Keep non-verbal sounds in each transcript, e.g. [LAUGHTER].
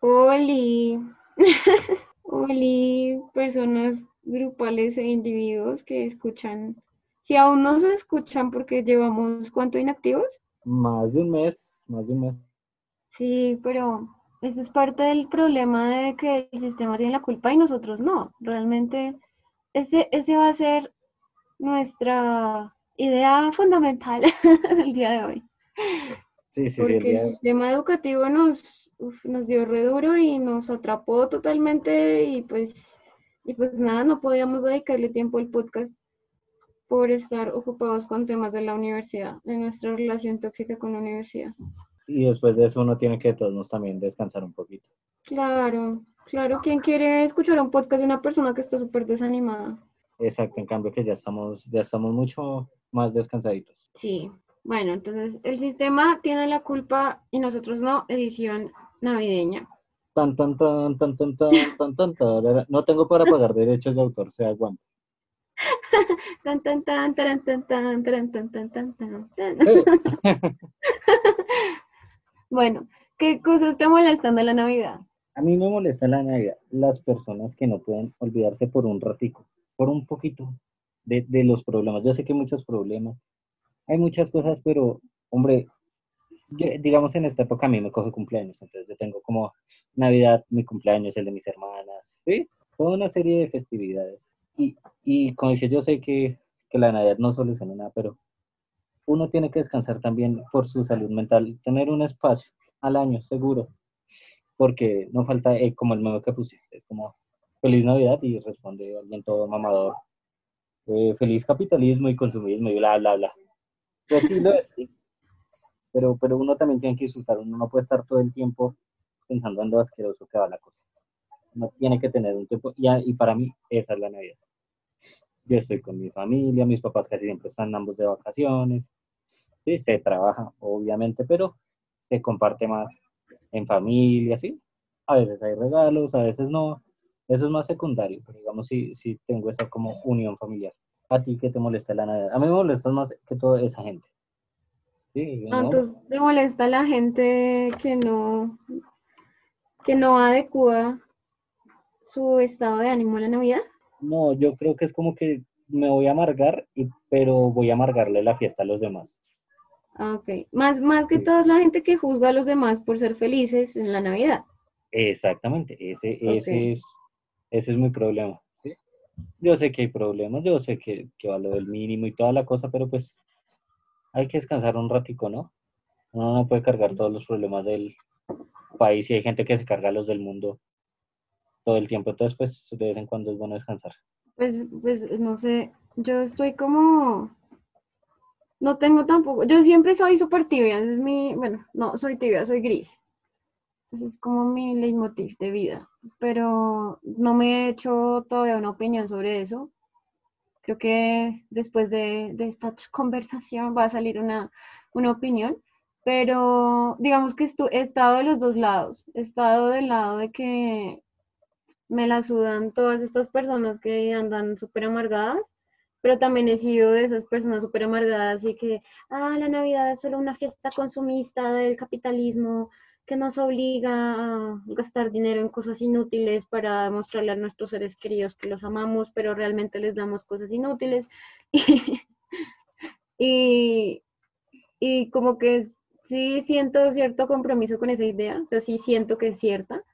Oli. [LAUGHS] Oli, personas grupales e individuos que escuchan. Si aún no se escuchan porque llevamos cuánto inactivos. Más de un mes, más de un mes. Sí, pero eso es parte del problema de que el sistema tiene la culpa y nosotros no. Realmente ese, ese va a ser nuestra idea fundamental [LAUGHS] el día de hoy. Sí, sí, Porque sí. El sistema educativo nos, uf, nos dio re duro y nos atrapó totalmente y pues, y pues nada, no podíamos dedicarle tiempo al podcast por estar ocupados con temas de la universidad, de nuestra relación tóxica con la universidad. Y después de eso uno tiene que todos también descansar un poquito. Claro, claro, ¿quién quiere escuchar un podcast de una persona que está súper desanimada? Exacto, en cambio que ya estamos, ya estamos mucho más descansaditos. Sí, bueno, entonces el sistema tiene la culpa y nosotros no, edición navideña. Tan, tan, tan, tan, tan, tan, tan, tan, tarara. No tengo para pagar derechos de autor, se aguanta. Tan, tan, tan, tan, tan, tan, tan, tan, tan, tan. Eh, Bueno, ¿qué cosas te molestan de la Navidad? A mí me molesta la Navidad, las personas que no pueden olvidarse por un ratico, por un poquito de, de los problemas. Yo sé que hay muchos problemas, hay muchas cosas, pero, hombre, digamos en esta época a mí me coge cumpleaños, entonces yo tengo como Navidad, mi cumpleaños, el de mis hermanas, ¿sí? Toda una serie de festividades. Y, y como dice, yo sé que, que la Navidad no soluciona nada, pero uno tiene que descansar también por su salud mental, tener un espacio al año, seguro porque no falta eh, como el meme que pusiste, es como feliz Navidad y responde alguien todo mamador, eh, feliz capitalismo y consumismo y bla, bla, bla. Pues sí lo es, sí. Pero, pero uno también tiene que disfrutar, uno no puede estar todo el tiempo pensando en lo asqueroso que va la cosa. Uno tiene que tener un tiempo, y, y para mí esa es la Navidad. Yo estoy con mi familia, mis papás casi siempre están ambos de vacaciones, sí, se trabaja obviamente, pero se comparte más en familia, ¿sí? A veces hay regalos, a veces no. Eso es más secundario, pero digamos si si tengo esa como unión familiar. ¿A ti qué te molesta la Navidad? A mí me molesta más que todo esa gente. Sí, ¿no? Entonces, ¿te molesta la gente que no, que no adecua su estado de ánimo a la Navidad? No, yo creo que es como que me voy a amargar, y, pero voy a amargarle la fiesta a los demás. Ah, ok. Más, más que Sí. es la gente que juzga a los demás por ser felices en la Navidad. Exactamente, ese, ese, es, ese es mi problema. Yo sé que hay problemas, yo sé que, que va lo del mínimo y toda la cosa, pero pues hay que descansar un ratico, ¿no? Uno no puede cargar todos los problemas del país y hay gente que se carga los del mundo todo el tiempo, entonces pues de vez en cuando es bueno descansar. Pues, pues, no sé, yo estoy como, no tengo tampoco, yo siempre soy súper tibia, es mi, bueno, no, soy tibia, soy gris. Ese es como mi leitmotiv de vida, pero no me he hecho todavía una opinión sobre eso. Creo que después de, de esta conversación va a salir una, una opinión, pero digamos que he estado de los dos lados. He estado del lado de que me la sudan todas estas personas que andan súper amargadas, pero también he sido de esas personas súper amargadas y que, ah, la Navidad es solo una fiesta consumista del capitalismo que nos obliga a gastar dinero en cosas inútiles para demostrarle a nuestros seres queridos que los amamos, pero realmente les damos cosas inútiles. [LAUGHS] Y, y como que sí siento cierto compromiso con esa idea, o sea, sí siento que es cierta,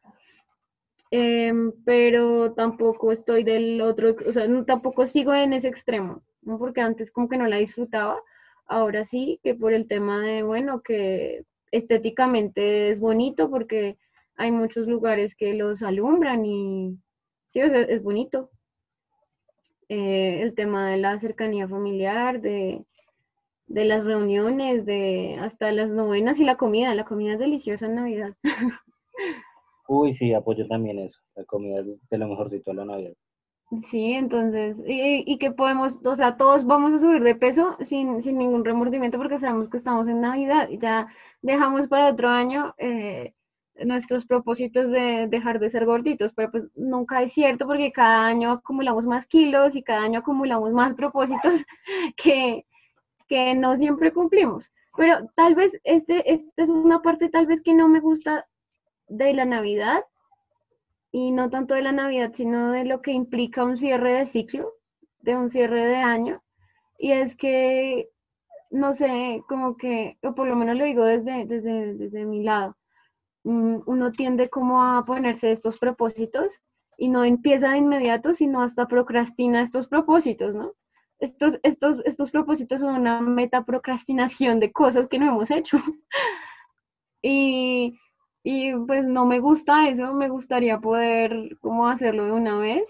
em, pero tampoco estoy del otro, o sea, no- tampoco sigo en ese extremo, ¿no? Porque antes como que no la disfrutaba, ahora sí, que por el tema de, bueno, que estéticamente es bonito porque hay muchos lugares que los alumbran y sí, sea, es bonito. Eh, el tema de la cercanía familiar, de, de las reuniones, de hasta las novenas y la comida. La comida es deliciosa en Navidad. [LAUGHS] Uy, sí, apoyo también eso, la comida es de lo mejorcito de la Navidad. Sí, entonces, y, que podemos, o sea, todos vamos a subir de peso sin, sin ningún remordimiento porque sabemos que estamos en Navidad y ya dejamos para otro año eh, nuestros propósitos de dejar de ser gorditos, pero pues nunca es cierto porque cada año acumulamos más kilos y cada año acumulamos más propósitos [LAUGHS] que, que no siempre cumplimos. Pero tal vez este, esta es una parte tal vez que no me gusta de la Navidad y no tanto de la Navidad, sino de lo que implica un cierre de ciclo, de un cierre de año. Y es que, no sé, como que, o por lo menos lo digo desde, desde, desde mi lado, mm, uno tiende como a ponerse estos propósitos y no empieza de inmediato, sino hasta procrastina estos propósitos, ¿no? Estos, estos, estos propósitos son una meta procrastinación de cosas que no hemos hecho. [LAUGHS] y, y pues no me gusta eso, me gustaría poder como hacerlo de una vez.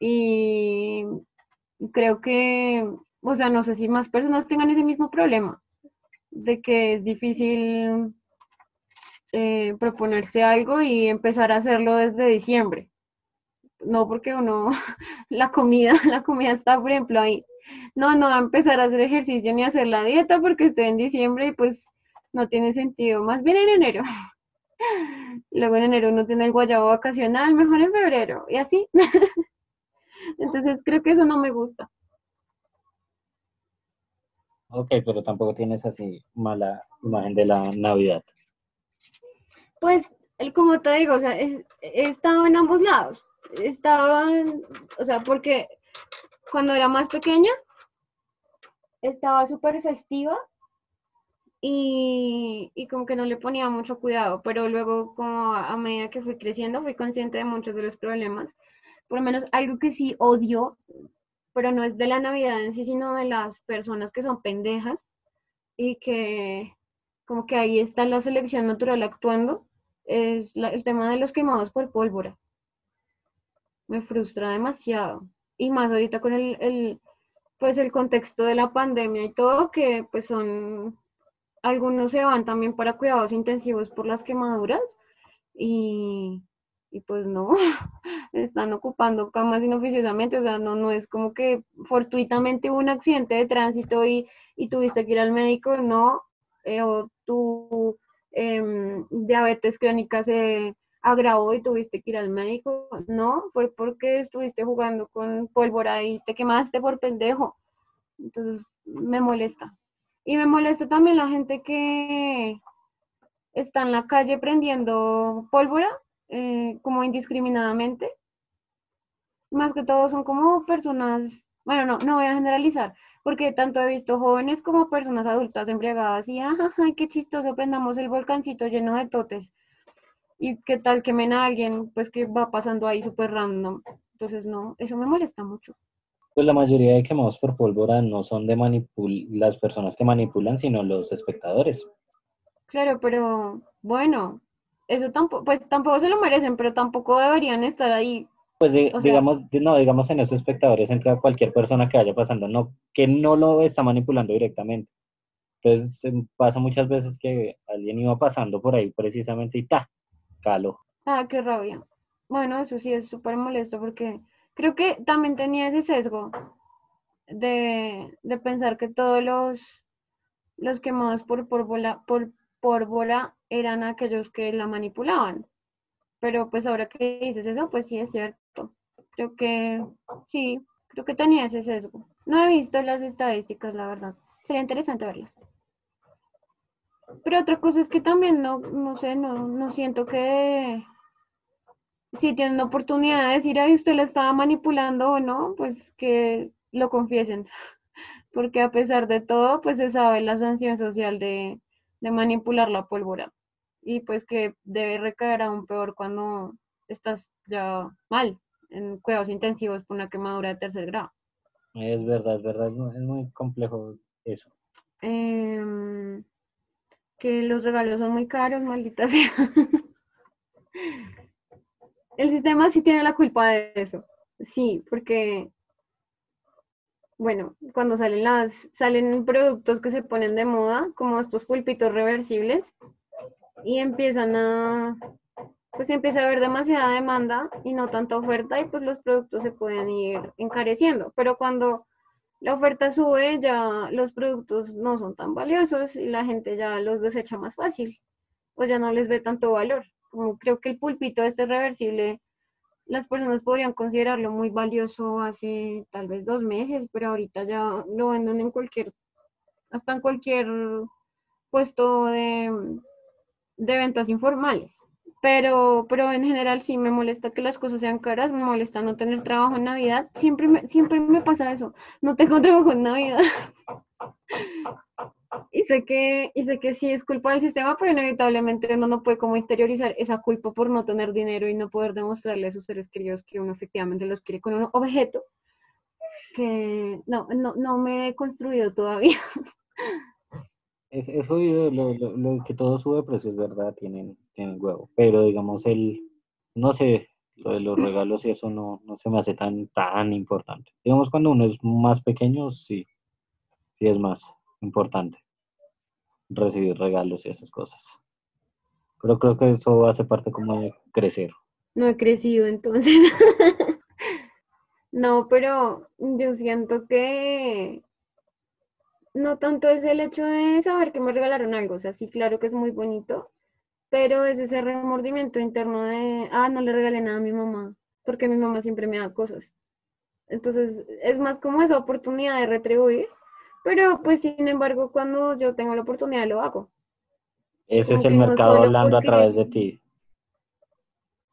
Y creo que, o sea, no sé si más personas tengan ese mismo problema, de que es difícil eh, proponerse algo y empezar a hacerlo desde diciembre no porque uno, [LAUGHS] la comida, [LAUGHS] la comida está, por ejemplo, ahí. No, no empezar a hacer ejercicio ni hacer la dieta porque estoy en diciembre y pues no tiene sentido. Más bien en enero. [LAUGHS] Luego en enero uno tiene el guayabo vacacional, mejor en febrero y así. [LAUGHS] Entonces creo que eso no me gusta. Ok, pero tampoco tienes así mala imagen de la Navidad. Pues, como te digo, o sea, he estado en ambos lados estaba, o sea, porque cuando era más pequeña estaba súper festiva y, y, como que no le ponía mucho cuidado, pero luego como a, medida que fui creciendo fui consciente de muchos de los problemas. Por lo menos algo que sí odio, pero no es de la Navidad en sí, sino de las personas que son pendejas y que como que ahí está la selección natural actuando, es el tema de los quemados por pólvora me frustra demasiado. Y más ahorita con el, pues el contexto de la pandemia y todo, que pues son, algunos se van también para cuidados intensivos por las quemaduras y, pues no, [LAUGHS] están ocupando camas inoficiosamente, o sea, no, no es como que fortuitamente hubo un accidente de tránsito y, tuviste que ir al médico, no, eh, o tu em, diabetes crónica se agravó y tuviste que ir al médico. No, fue porque estuviste jugando con pólvora y te quemaste por pendejo. Entonces, me molesta. Y me molesta también la gente que está en la calle prendiendo pólvora, eh, como indiscriminadamente. Más que todo son como personas, bueno, no, no voy a generalizar, porque tanto he visto jóvenes como personas adultas embriagadas y, ay, qué chistoso, prendamos el volcancito lleno de totes y qué tal que a alguien, pues que va pasando ahí súper random. Entonces, no, eso me molesta mucho. Pues la mayoría de quemados por pólvora no son de manipul las personas que manipulan, sino los espectadores. Claro, pero bueno, eso tampoco, pues tampoco se lo merecen, pero tampoco deberían estar ahí. Pues digamos, no, digamos en esos espectadores entra cualquier persona que vaya pasando, no, que no lo está manipulando directamente. Entonces pasa muchas veces que alguien iba pasando por ahí precisamente y ta, Calo. Ah, qué rabia. Bueno, eso sí es súper molesto porque creo que también tenía ese sesgo de, pensar que todos los, los quemados por pólvora, por pólvora eran aquellos que la manipulaban. Pero pues ahora que dices eso, pues sí es cierto. Creo que sí, creo que tenía ese sesgo. No he visto las estadísticas, la verdad. Sería interesante verlas. Pero otra cosa es que también no, no sé, no, no siento que si tienen oportunidad de decir, ay, usted la estaba manipulando o no, pues que lo confiesen. [LAUGHS] Porque a pesar de todo, pues se sabe la sanción social de, de manipular la pólvora. Y pues que debe recaer aún peor cuando estás ya mal en cuidados intensivos por una quemadura de tercer grado. Es verdad, es verdad, es muy complejo eso. Eh, que los regalos son muy caros, maldita sea. [LAUGHS] El sistema sí tiene la culpa de eso. Sí, porque, bueno, cuando salen las, salen productos que se ponen de moda, como estos pulpitos reversibles, y empiezan a, pues empieza a haber demasiada demanda y no tanta oferta, y pues los productos se pueden ir encareciendo. Pero cuando la oferta sube, ya los productos no son tan valiosos y la gente ya los desecha más fácil, o ya no les ve tanto valor. Creo que el pulpito este reversible, las personas podrían considerarlo muy valioso hace tal vez dos meses, pero ahorita ya lo venden en cualquier, hasta en cualquier puesto de, de ventas informales. pero, pero en general sí me molesta que las cosas sean caras, me molesta no tener trabajo en Navidad. Siempre siempre me pasa eso. No tengo trabajo en Navidad. [LAUGHS] Y sé que, y sé que sí es culpa del sistema, pero inevitablemente uno no puede como interiorizar esa culpa por no tener dinero y no poder demostrarle a sus seres queridos que uno efectivamente los quiere con un objeto que no, no, no me he construido todavía. Es, es jodido, lo, lo, lo que todo sube precio es verdad, tienen, tienen huevo, pero digamos el, no sé, lo de los [LAUGHS] regalos y eso no, no se me hace tan, tan importante. Digamos cuando uno es más pequeño, sí, sí es más importante recibir regalos y esas cosas. Pero creo que eso hace parte como de crecer. No he crecido entonces. [LAUGHS] no, pero yo siento que no tanto es el hecho de saber que me regalaron algo, o sea, sí, claro que es muy bonito, pero es ese remordimiento interno de, ah, no le regalé nada a mi mamá, porque mi mamá siempre me da cosas. Entonces, es más como esa oportunidad de retribuir, pero pues sin embargo, cuando yo tengo la oportunidad lo hago. Ese Como es el no mercado hablando a través de ti.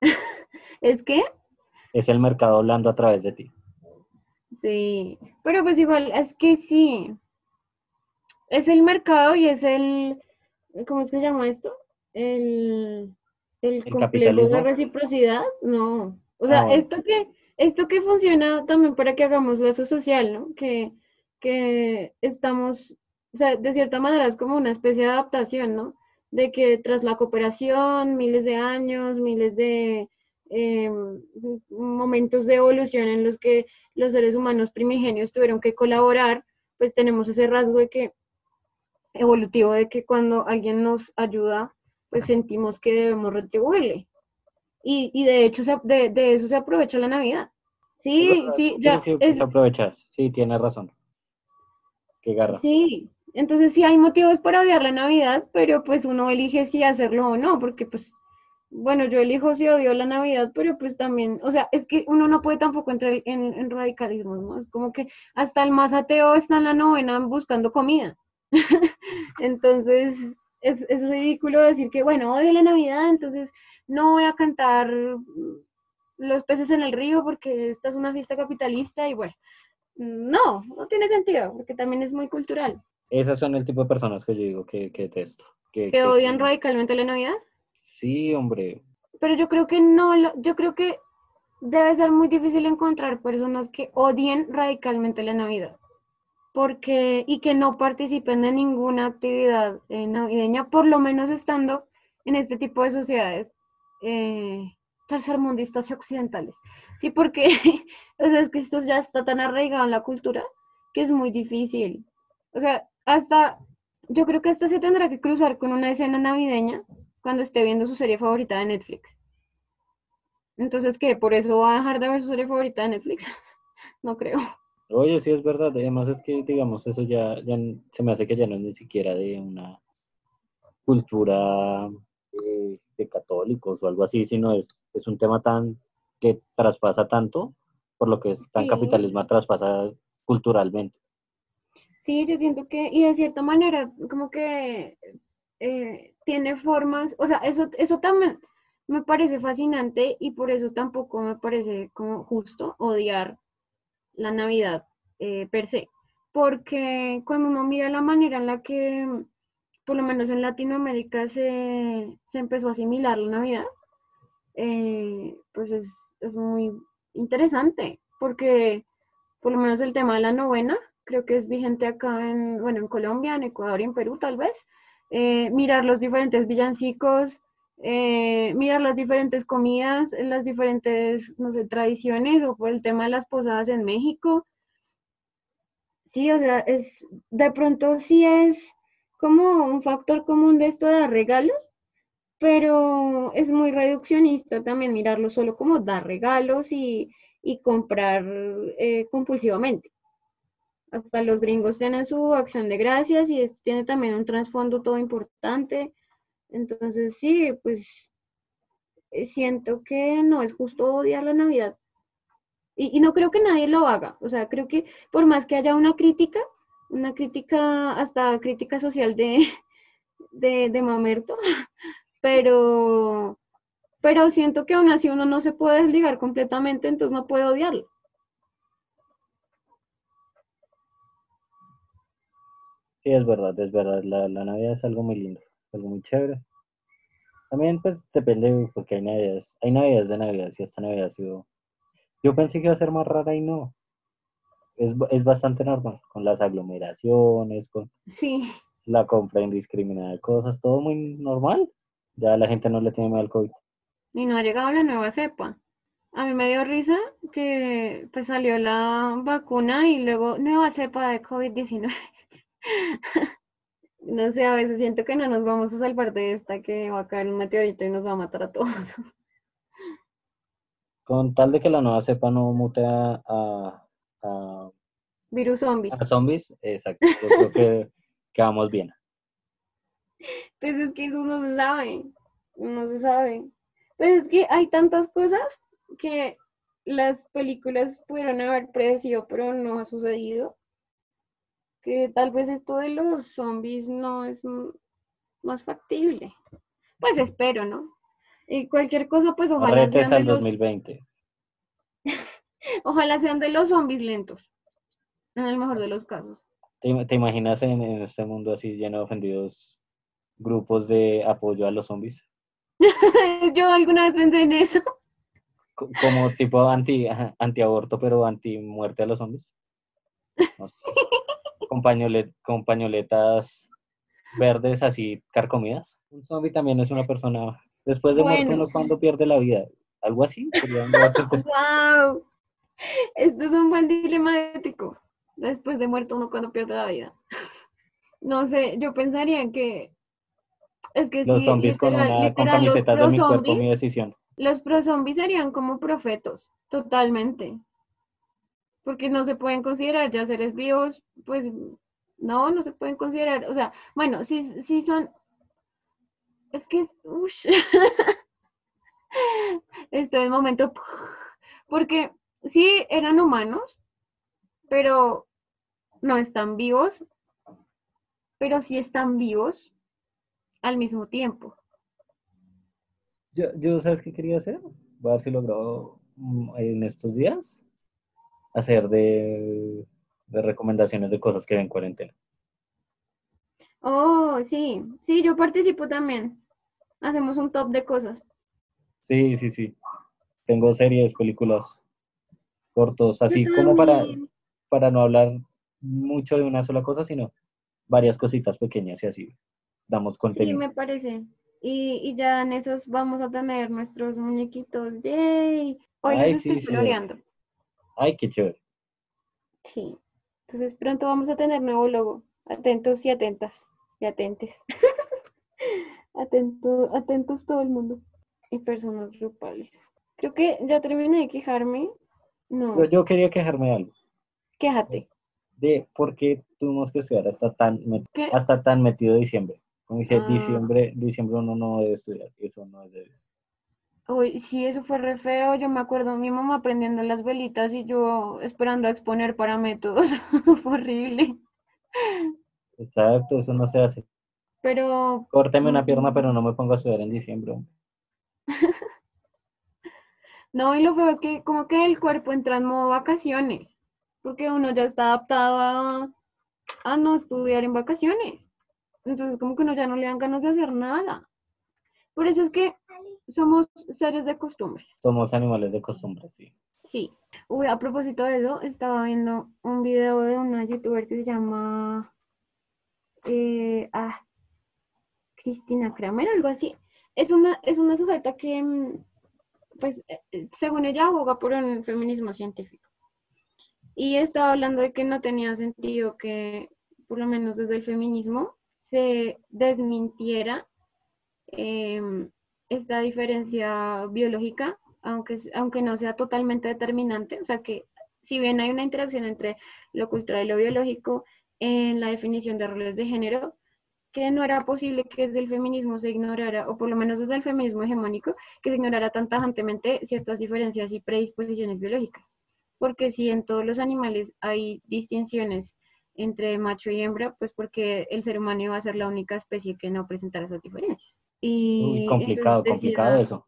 [LAUGHS] ¿Es que? Es el mercado hablando a través de ti. Sí, pero pues igual, es que sí. Es el mercado y es el, ¿cómo es que se llama esto? El, el complejo capitalismo? de reciprocidad. No. O sea, Ah, bueno. esto que, esto que funciona también para que hagamos lazo social, ¿no? Que, que estamos, o sea, de cierta manera es como una especie de adaptación, ¿no? De que tras la cooperación, miles de años, miles de eh, momentos de evolución en los que los seres humanos primigenios tuvieron que colaborar, pues tenemos ese rasgo de que evolutivo de que cuando alguien nos ayuda, pues sentimos que debemos retribuirle. Y, y de hecho se- de, de eso se aprovecha la Navidad. Sí, verdad, sí, ya, sí, es- te aprovechas. Sí, tienes razón. Sí. Entonces sí hay motivos para odiar la Navidad, pero pues uno elige si hacerlo o no, porque pues, bueno, yo elijo si odio la Navidad, pero pues también, o sea, es que uno no puede tampoco entrar en, en radicalismos, ¿no? Es como que hasta el más ateo está en la novena buscando comida. [LAUGHS] Entonces, es, es ridículo decir que, bueno, odio la Navidad, entonces no voy a cantar los peces en el río porque esta es una fiesta capitalista y bueno, no, no tiene sentido, porque también es muy cultural. Esas son el tipo de personas que yo digo que, que detesto. Que, Que odian que- radicalmente la Navidad, Sí, hombre. pero yo creo que no, lo- yo creo que debe ser muy difícil encontrar personas que odien radicalmente la Navidad. Porque, y que no participen de ninguna actividad eh, navideña, por lo menos estando en este tipo de sociedades eh, tercermundistas y occidentales. Sí, porque [LAUGHS] o sea, es que esto ya está tan arraigado en la cultura que es muy difícil. O sea, hasta, yo creo que hasta se tendrá que cruzar con una escena navideña cuando esté viendo su serie favorita de Netflix. Entonces, ¿qué? ¿Por eso va a dejar de ver su serie favorita de Netflix? [LAUGHS] no creo. Oye, sí es verdad. Además es que, digamos, eso ya, ya se me hace que ya no es ni siquiera de una cultura eh, de católicos o algo así, sino es, es un tema tan que traspasa tanto, por lo que es tan Sí. capitalismo traspasa culturalmente. Sí, yo siento que, y de cierta manera, como que eh, tiene formas, o sea, eso, eso también me parece fascinante y por eso tampoco me parece como justo odiar la Navidad eh, per se, porque cuando uno mira la manera en la que, por lo menos en Latinoamérica, se, se empezó a asimilar la Navidad, eh, pues es, es muy interesante, porque por lo menos el tema de la novena, creo que es vigente acá en, bueno, en Colombia, en Ecuador y en Perú tal vez, eh, mirar los diferentes villancicos, eh, mirar las diferentes comidas, las diferentes, no sé, tradiciones o por el tema de las posadas en México. Sí, o sea, es, de pronto sí es como un factor común de esto de regalos, pero es muy reduccionista también mirarlo solo como dar regalos y, y comprar eh, compulsivamente. Hasta los gringos tienen su acción de gracias y esto tiene también un trasfondo todo importante. Entonces, sí, pues eh, siento que no es justo odiar la Navidad. Y, y no creo que nadie lo haga. O sea, creo que por más que haya una crítica, una crítica, hasta crítica social de, [LAUGHS] de, de Mamerto, [LAUGHS] pero, pero siento que aún así uno no se puede desligar completamente, entonces no puede odiarlo. Sí, es verdad, es verdad. La, la Navidad es algo muy lindo, algo muy chévere. También, pues, depende, porque hay Navidades, hay Navidades de Navidad, si esta Navidad ha sido... Yo pensé que iba a ser más rara y no. Es, es bastante normal, con las aglomeraciones, con Sí, la compra indiscriminada de cosas, todo muy normal. Ya la gente no le tiene miedo al COVID. y no ha llegado la nueva cepa. A mí me dio risa que pues salió la vacuna y luego nueva cepa de COVID-19. [LAUGHS] No sé, a veces siento que no nos vamos a salvar de esta, que va a caer un meteorito y nos va a matar a todos. [LAUGHS] Con tal de que la nueva cepa no mute a, a, a- Virus zombie. a zombies, exacto. Yo creo que, que vamos bien. Pues es que eso no se sabe, no se sabe. Pues es que hay tantas cosas que las películas pudieron haber predecido, pero no ha sucedido. Que tal vez esto de los zombies no es más factible. Pues espero, ¿no? Y cualquier cosa, pues ojalá Retes sean de al los, 2020. [LAUGHS] ojalá sean de los zombies lentos, en el mejor de los casos. ¿Te, im- te imaginas en, en este mundo así lleno de ofendidos grupos de apoyo a los zombies? [LAUGHS] Yo alguna vez pensé en eso. Co- Como tipo anti, antiaborto, pero anti muerte a los zombies. No sé. [LAUGHS] Con, pañolet- con pañoletas verdes así carcomidas. Un zombie también es una persona. Después de muerto, Bueno. uno cuando pierde la vida. Algo así. ¡Wow! [LAUGHS] Esto es un buen dilema ético. Después de muerto uno cuando pierde la vida. No sé, yo pensaría en que es que Los sí, zombies con, una, literal, camisetas de mi cuerpo, mi decisión. Los pro-zombies serían como profetos, totalmente. Porque no se pueden considerar ya seres vivos, pues no, no se pueden considerar. O sea, bueno, sí, sí son. Es que es. ush. [LAUGHS] Esto es momento. Porque sí eran humanos, pero no están vivos, pero sí están vivos al mismo tiempo. Yo, yo, ¿sabes qué quería hacer? Voy a ver si logro mm, en estos días hacer de, de recomendaciones de cosas que ven en cuarentena. Oh, sí, sí, yo participo también. Hacemos un top de cosas. Sí, sí, sí. Tengo series, películas, cortos, así como para, para no hablar mucho de una sola cosa, sino varias cositas pequeñas y así damos Sí, contenido. me parece. Y, y ya en esos vamos a tener nuestros muñequitos. ¡Yay! Hoy Ay, los sí, estoy sí. coloreando. Ay, qué chévere. Sí. Entonces pronto vamos a tener nuevo logo. Atentos y atentas. Y atentes. [LAUGHS] Atento, atentos todo el mundo. Y personas grupales. Creo que ya terminé de quejarme. No, Yo, yo quería quejarme de algo, quéjate. de por qué tuvimos que estudiar hasta tan, met- ¿Qué? hasta tan metido diciembre. Como dice, Ah. diciembre, diciembre uno no debe estudiar, eso no es de eso. Uy, sí, eso fue re feo. Yo me acuerdo mi mamá prendiendo las velitas y yo esperando a exponer para métodos. [LAUGHS] Fue horrible. Exacto, eso no se hace. Pero Córteme una pierna, pero no me pongo a estudiar en diciembre. [LAUGHS] no, y lo feo es que como que el cuerpo entra en modo vacaciones, porque uno ya está adaptado a, a no estudiar en vacaciones. Entonces como que uno ya no le dan ganas de hacer nada. Por eso es que somos seres de costumbres. Somos animales de costumbre, sí. Sí. Uy, a propósito de eso, estaba viendo un video de una youtuber que se llama eh, ah, Cristina Kramer, algo así. Es una, es una sujeta que, mm, pues, eh, según ella, aboga por un feminismo científico. Y estaba hablando de que no tenía sentido que, por lo menos desde el feminismo, se desmintiera em, esta diferencia biológica, aunque, aunque no sea totalmente determinante. O sea que, si bien hay una interacción entre lo cultural y lo biológico en la definición de roles de género, que no era posible que desde el feminismo se ignorara, o por lo menos desde el feminismo hegemónico, que se ignorara tan tajantemente ciertas diferencias y predisposiciones biológicas. Porque si en todos los animales hay distinciones entre macho y hembra, pues porque el ser humano iba a ser la única especie que no presentara esas diferencias. Y Uy, complicado, decía- complicado eso.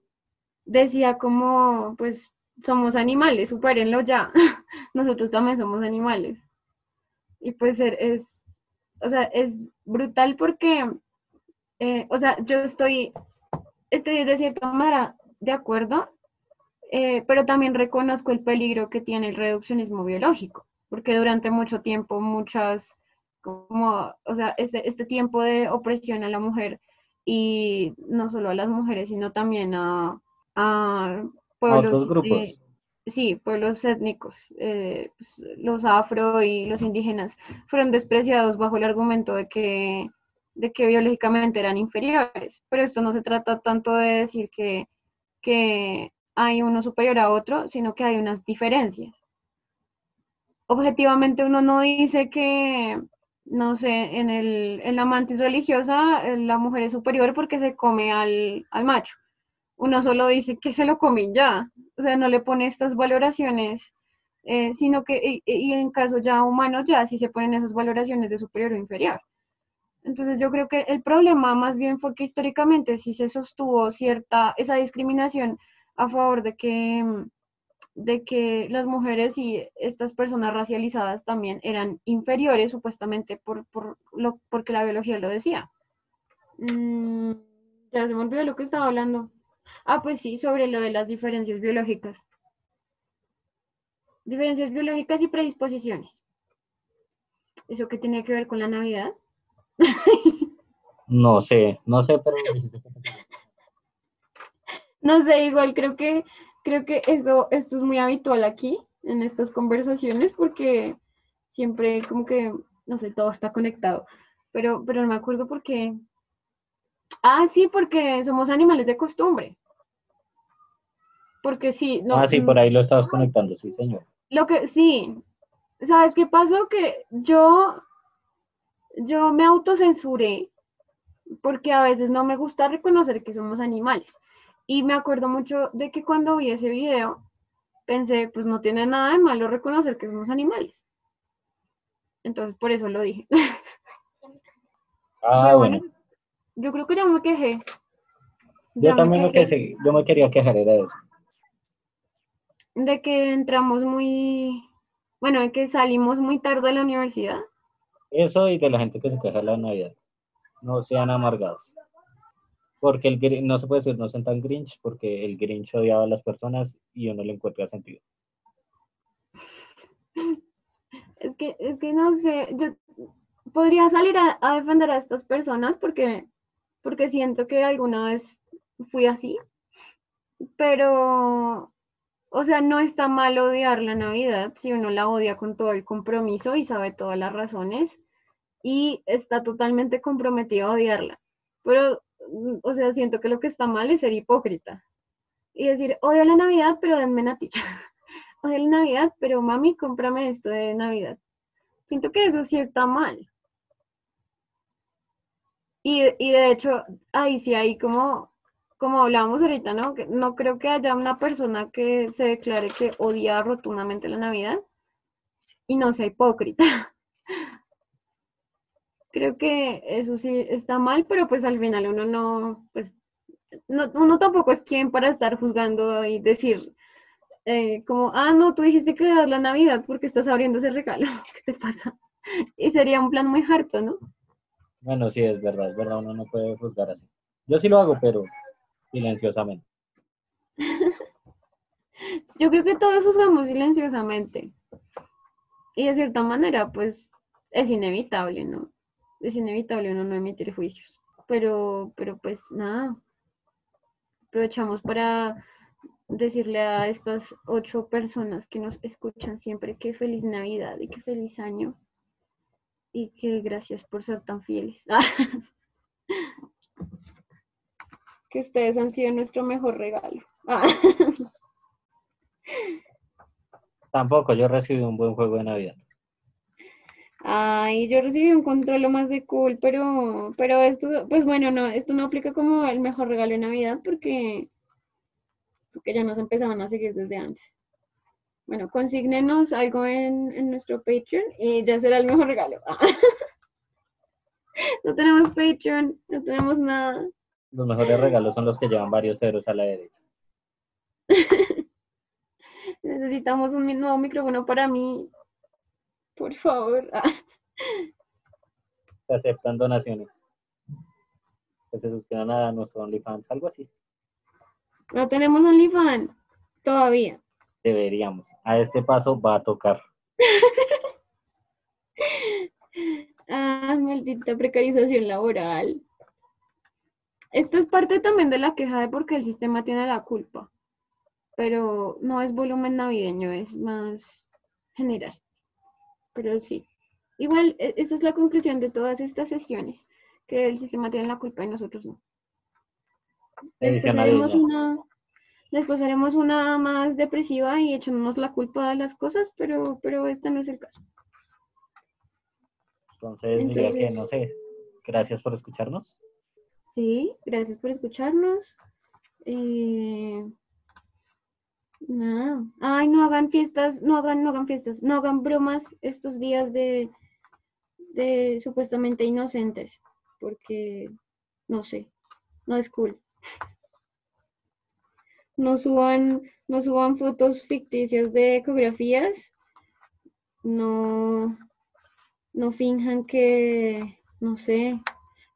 decía como, pues, somos animales, supérenlo ya, [LAUGHS] nosotros también somos animales. Y pues er, es, o sea, es brutal porque, eh, o sea, yo estoy, estoy de cierta manera de acuerdo, eh, pero también reconozco el peligro que tiene el reduccionismo biológico, porque durante mucho tiempo muchas, como, o sea, este, este tiempo de opresión a la mujer y no solo a las mujeres, sino también a, a pueblos. otros grupos. sí, pueblos étnicos, eh, pues, los afro y los indígenas fueron despreciados bajo el argumento de que, de que biológicamente eran inferiores. Pero esto no se trata tanto de decir que, que hay uno superior a otro, sino que hay unas diferencias. Objetivamente uno no dice que, no sé, en, el, en la mantis religiosa eh, la mujer es superior porque se come al, al macho uno solo dice que se lo comen ya, o sea, no le pone estas valoraciones, eh, sino que, y, en caso ya humano, ya sí se ponen esas valoraciones de superior o inferior. Entonces yo creo que el problema más bien fue que históricamente sí se sostuvo cierta, esa discriminación a favor de que, de que las mujeres y estas personas racializadas también eran inferiores supuestamente por, por lo, porque la biología lo decía. Mm, ya se me olvidó lo que estaba hablando. Ah, pues sí, sobre lo de las diferencias biológicas. Diferencias biológicas y predisposiciones. ¿Eso qué tiene que ver con la Navidad? No sé, no sé, pero... [LAUGHS] no sé, igual creo que creo que eso, esto es muy habitual aquí, en estas conversaciones, porque siempre como que, no sé, todo está conectado. Pero, pero no me acuerdo por qué. Ah, sí, porque somos animales de costumbre. Porque sí. No, ah, sí, por ahí lo estabas conectando, sí, señor. Lo que, sí. ¿Sabes qué pasó? Que yo, yo me autocensuré porque a veces no me gusta reconocer que somos animales. Y me acuerdo mucho de que cuando vi ese video, pensé, pues no tiene nada de malo reconocer que somos animales. Entonces, por eso lo dije. [LAUGHS] Ah, bueno. Yo creo que ya me quejé. Yo también me quejé. Yo me quería quejar, era eso de que entramos muy, bueno, de que salimos muy tarde de la universidad. Eso y de la gente que se queja de la Navidad. No sean amargados. Porque el no se puede decir no sean tan Grinch, porque el Grinch odiaba a las personas y uno le encuentra sentido. Es que, es que no sé, yo podría salir a, a defender a estas personas porque, porque siento que alguna vez fui así, pero o sea, no está mal odiar la Navidad si uno la odia con todo el compromiso y sabe todas las razones y está totalmente comprometido a odiarla. Pero, o sea, siento que lo que está mal es ser hipócrita y decir, odio la Navidad, pero denme natilla. [LAUGHS] odio la Navidad, pero mami, cómprame esto de Navidad. Siento que eso sí está mal. Y, y de hecho, ahí sí hay como como hablábamos ahorita, ¿no? No creo que haya una persona que se declare que odia rotundamente la Navidad y no sea hipócrita. [LAUGHS] creo que eso sí está mal, pero pues al final uno no, pues, no, uno tampoco es quien para estar juzgando y decir eh, como, ah, no, tú dijiste que era la Navidad porque estás abriendo ese regalo, [LAUGHS] ¿qué te pasa? Y sería un plan muy harto, ¿no? Bueno, sí, es verdad, es verdad, uno no puede juzgar así. Yo sí lo hago, pero silenciosamente. [LAUGHS] Yo creo que todos usamos silenciosamente. Y de cierta manera, pues es inevitable, ¿no? Es inevitable uno no emitir juicios. Pero, pero pues nada. Aprovechamos para decirle a estas ocho personas que nos escuchan siempre que feliz Navidad y que feliz año. Y que gracias por ser tan fieles. [LAUGHS] que ustedes han sido nuestro mejor regalo. [LAUGHS] Tampoco, yo recibí un buen juego de Navidad. Ay, yo recibí un control más de cool, pero, pero esto, pues bueno, no, esto no aplica como el mejor regalo de Navidad porque, porque ya nos empezaban a seguir desde antes. Bueno, consignenos algo en, en nuestro Patreon y ya será el mejor regalo. [LAUGHS] no tenemos Patreon, no tenemos nada. Los mejores regalos son los que llevan varios ceros a la derecha. [LAUGHS] Necesitamos un nuevo micrófono para mí. Por favor. [LAUGHS] Se aceptan donaciones. Que se suscriban a nuestro OnlyFans, algo así. No tenemos OnlyFans todavía. Deberíamos. A este paso va a tocar. [LAUGHS] ah, maldita precarización laboral. Esto es parte también de la queja de porque el sistema tiene la culpa, pero no es volumen navideño, es más general. Pero sí, igual e, esa es la conclusión de todas estas sesiones, que el sistema tiene la culpa y nosotros no. Después haremos, una, después haremos una más depresiva y echándonos la culpa de las cosas, pero, pero este no es el caso. Entonces, diría que no sé. Gracias por escucharnos. Sí, gracias por escucharnos. Eh, nada. Ay, no hagan fiestas, no hagan, no hagan fiestas, no hagan bromas estos días de, de supuestamente inocentes, porque no sé, no es cool. No suban, no suban fotos ficticias de ecografías. No, no finjan que, no sé,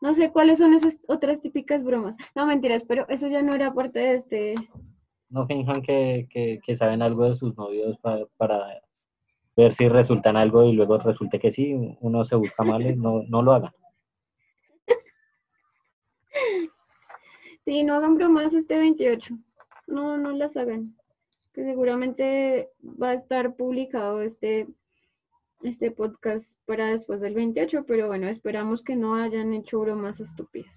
no sé cuáles son esas otras típicas bromas. No, mentiras, pero eso ya no era parte de este... No finjan que, saben algo de sus novios para, ver si resultan algo y luego resulte que sí, uno se busca mal, no, no lo hagan. [LAUGHS] Sí, no hagan bromas este 28. No, no las hagan. Que seguramente va a estar publicado este este podcast para después del 28, pero bueno, esperamos que no hayan hecho bromas estúpidas.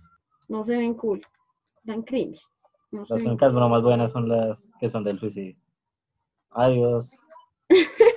No se ven cool, dan cringe. Las únicas bromas buenas son las que son del suicidio. Adiós. [LAUGHS]